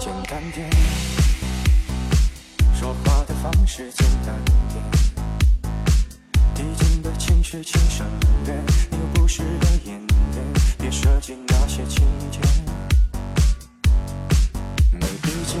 简单点，说话的方式简单点，递进的情绪请省略，你有不是的演练，别设计那些情节，没意见，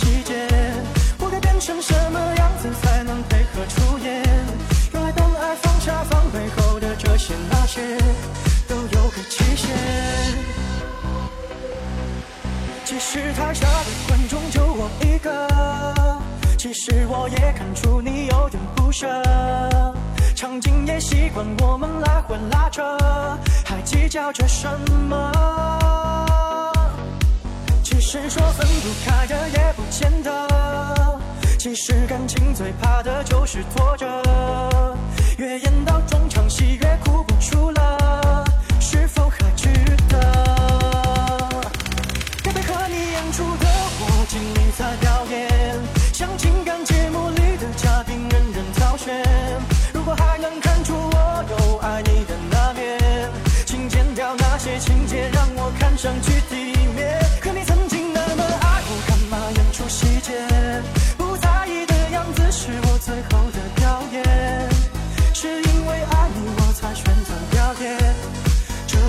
细节？我该变成什么样子才能配合出演？原来当爱放下防备后的这些那些，都有个期限。其实台下的观众就我一个，其实我也看出你有点不舍。场景也习惯我们来回拉扯，还计较着什么？其实说分不开的也不见得。其实感情最怕的就是拖着，越演到中场戏越哭不出了，是否还值得？该配合你演出的我尽力在表演，像情感节目里的嘉宾任人挑选。如果还能看出我有爱你的那面，请剪掉那些情节，让我看上去体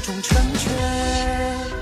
种成全。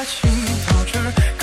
爱情到这。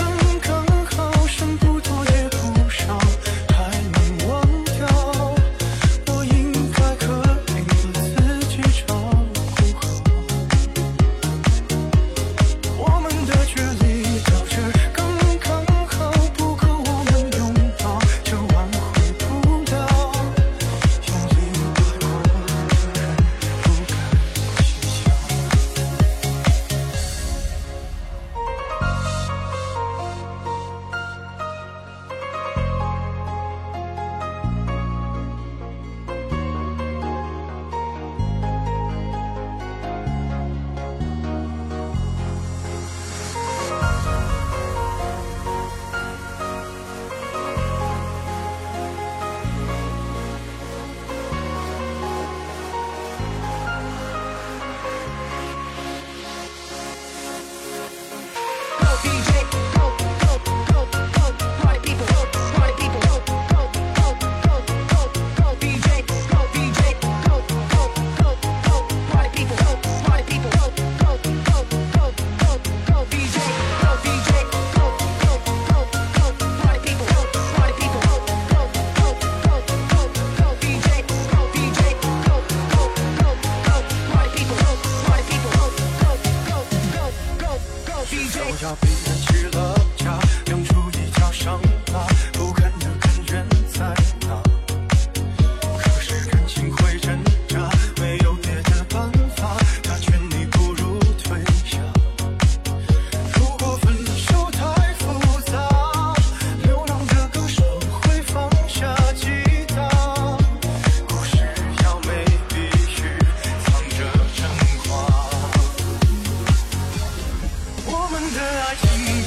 Aqui.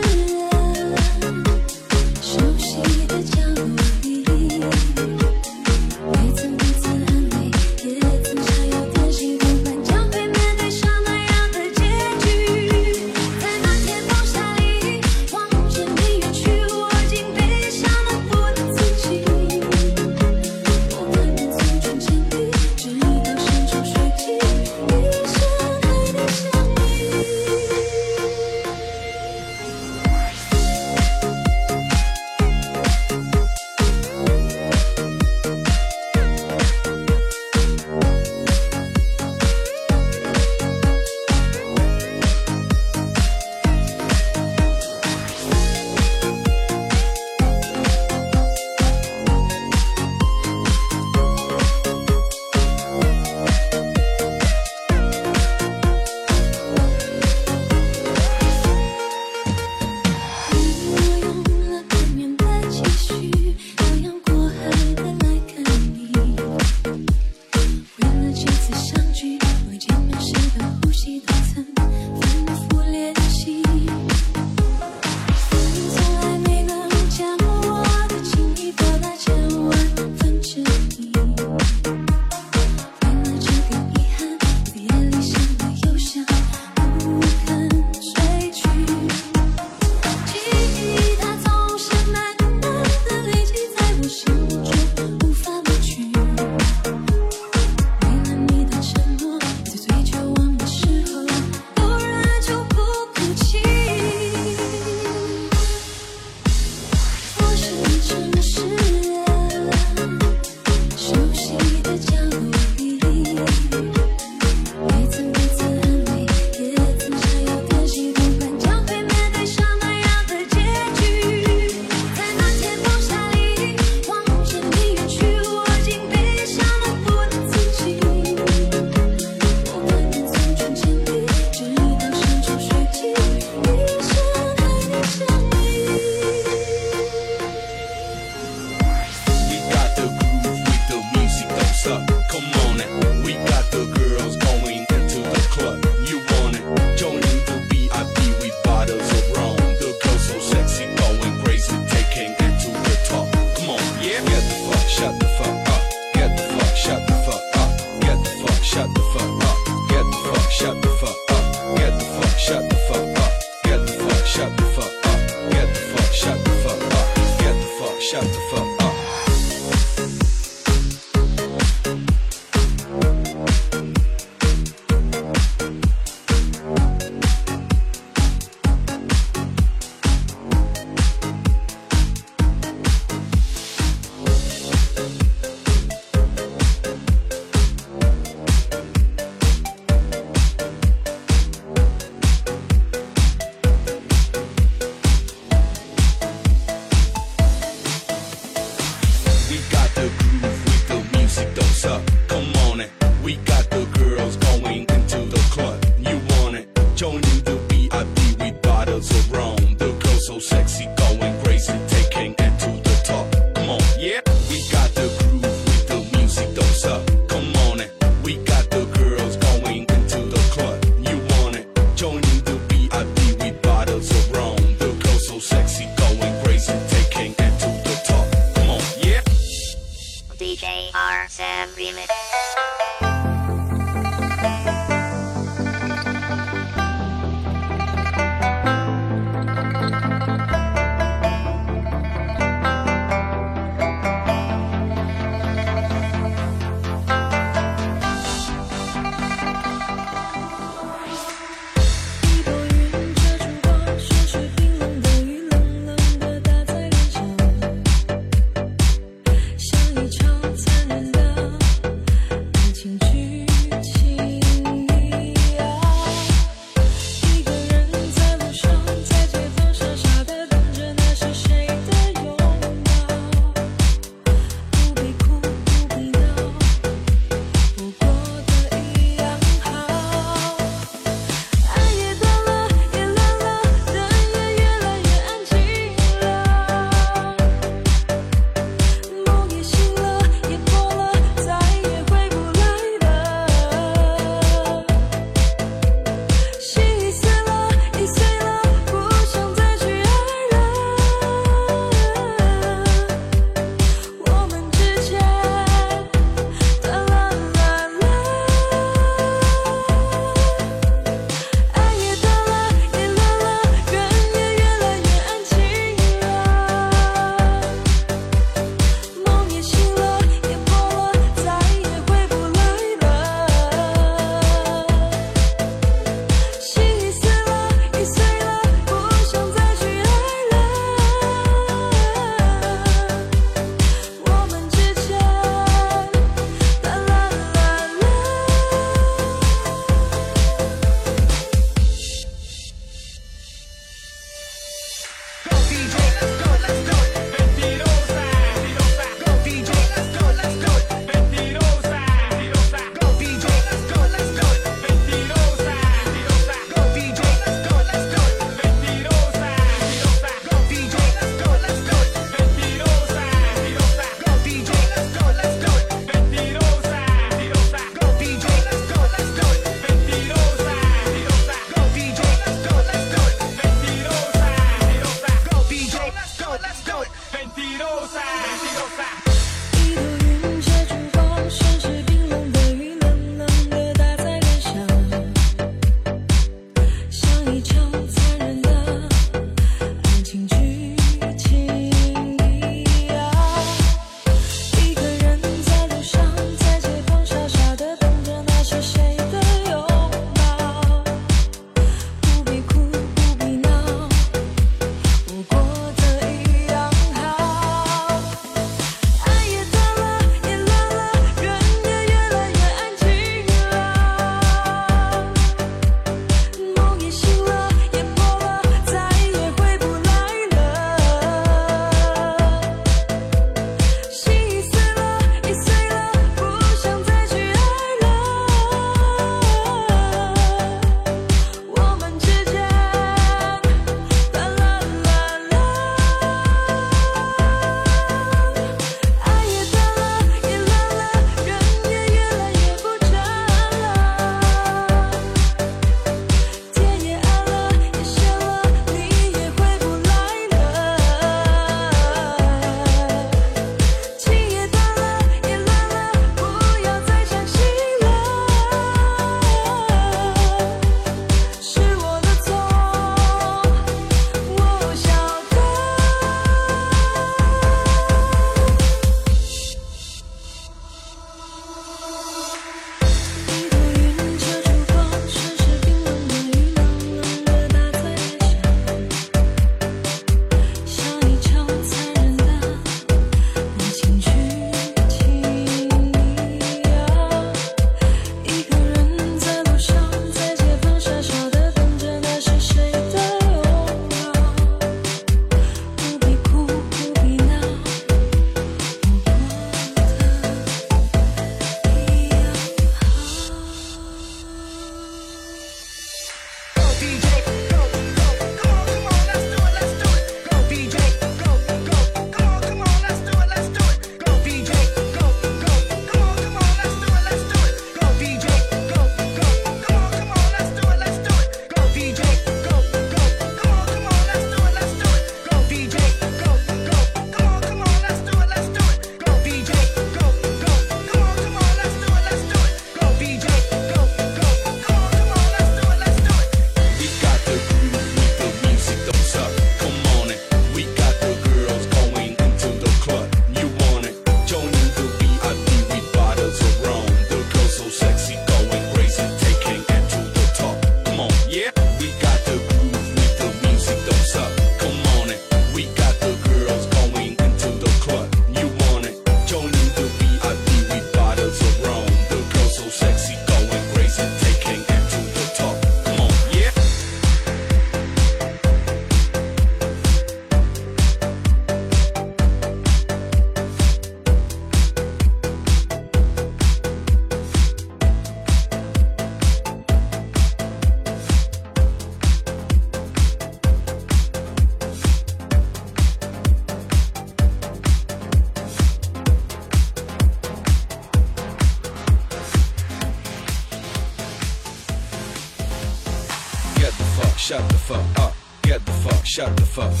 Fuff.